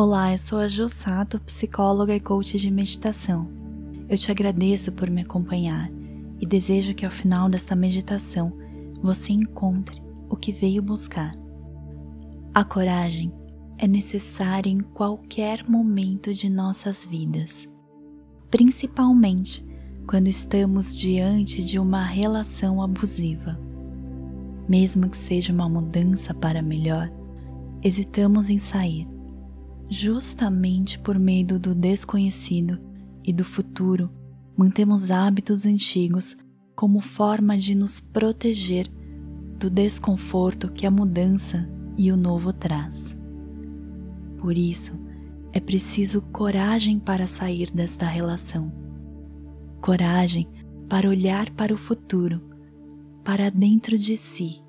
Olá, eu sou a Ju Sato, psicóloga e coach de meditação. Eu te agradeço por me acompanhar e desejo que ao final desta meditação você encontre o que veio buscar. A coragem é necessária em qualquer momento de nossas vidas, principalmente quando estamos diante de uma relação abusiva. Mesmo que seja uma mudança para melhor, hesitamos em sair justamente por medo do desconhecido e do futuro, mantemos hábitos antigos como forma de nos proteger do desconforto que a mudança e o novo traz. Por isso, é preciso coragem para sair desta relação. Coragem para olhar para o futuro, para dentro de si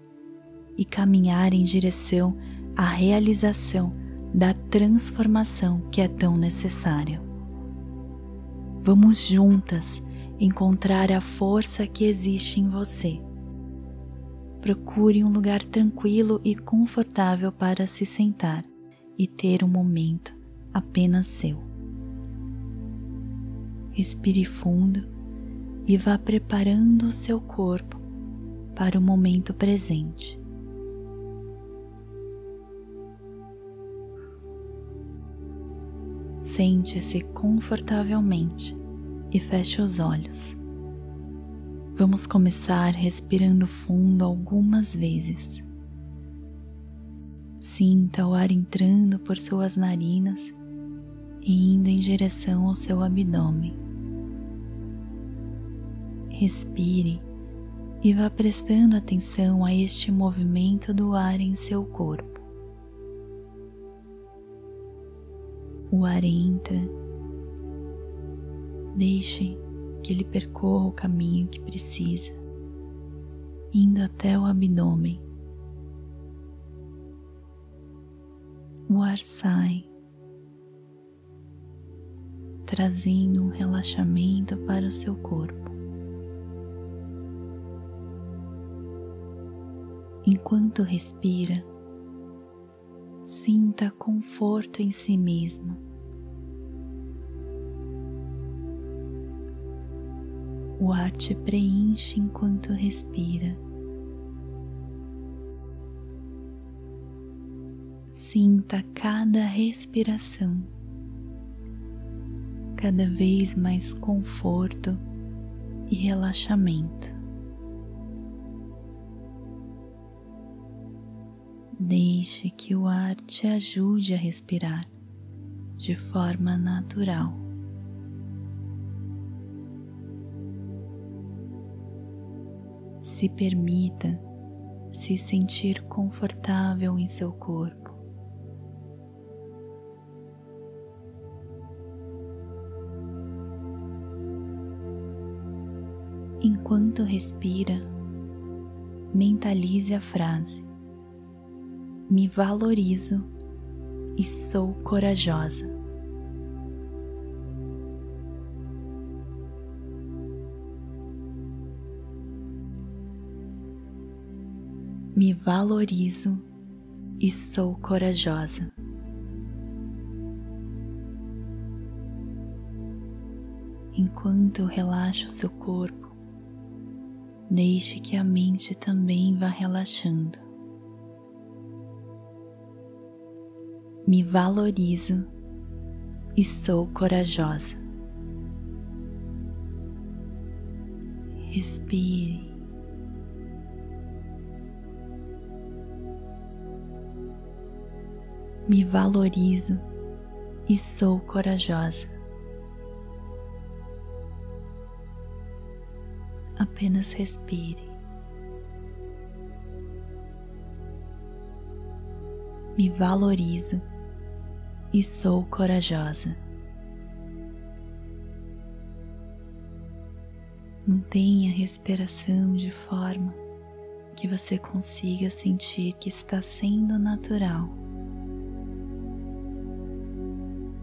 e caminhar em direção à realização da transformação que é tão necessária. Vamos juntas encontrar a força que existe em você. Procure um lugar tranquilo e confortável para se sentar e ter um momento apenas seu. Respire fundo e vá preparando o seu corpo para o momento presente. Sente-se confortavelmente e feche os olhos. Vamos começar respirando fundo algumas vezes. Sinta o ar entrando por suas narinas e indo em direção ao seu abdômen. Respire e vá prestando atenção a este movimento do ar em seu corpo. O ar entra, deixe que ele percorra o caminho que precisa, indo até o abdômen. O ar sai, trazendo um relaxamento para o seu corpo. Enquanto respira, sinta conforto em si mesmo. O ar te preenche enquanto respira. Sinta cada respiração, cada vez mais conforto e relaxamento. Deixe que o ar te ajude a respirar de forma natural. Se permita se sentir confortável em seu corpo. Enquanto respira, mentalize a frase me valorizo e sou corajosa. Me valorizo e sou corajosa. Enquanto relaxa o seu corpo, deixe que a mente também vá relaxando. Me valorizo e sou corajosa. Respire. Me valorizo e sou corajosa. Apenas respire. Me valorizo e sou corajosa. Mantenha a respiração de forma que você consiga sentir que está sendo natural.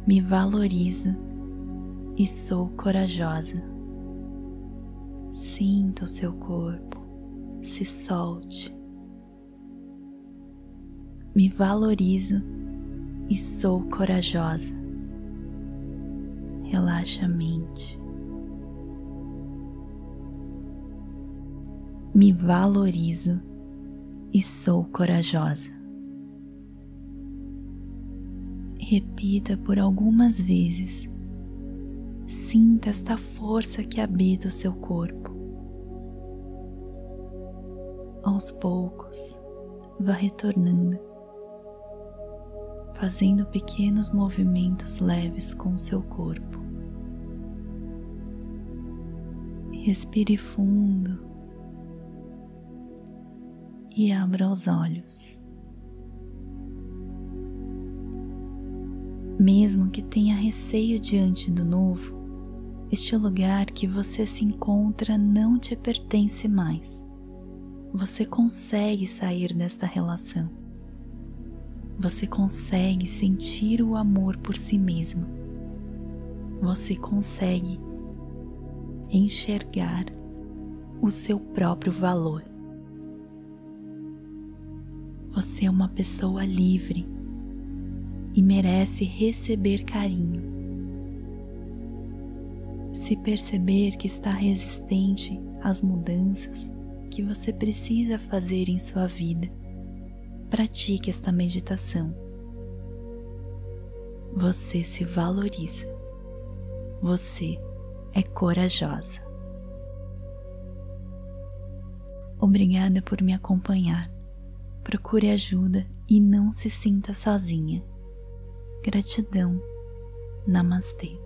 Me valorizo e sou corajosa. Sinta o seu corpo, se solte. Me valorizo e sou corajosa. Relaxa a mente. Me valorizo e sou corajosa. Repita por algumas vezes. Sinta esta força que habita o seu corpo. Aos poucos, vá retornando, fazendo pequenos movimentos leves com o seu corpo. Respire fundo e abra os olhos. Mesmo que tenha receio diante do novo, este lugar que você se encontra não te pertence mais. Você consegue sair desta relação. Você consegue sentir o amor por si mesmo. Você consegue enxergar o seu próprio valor. Você é uma pessoa livre e merece receber carinho. Se perceber que está resistente às mudanças que você precisa fazer em sua vida, pratique esta meditação. Você se valoriza. Você é corajosa. Obrigada por me acompanhar. Procure ajuda e não se sinta sozinha. Gratidão. Namastê.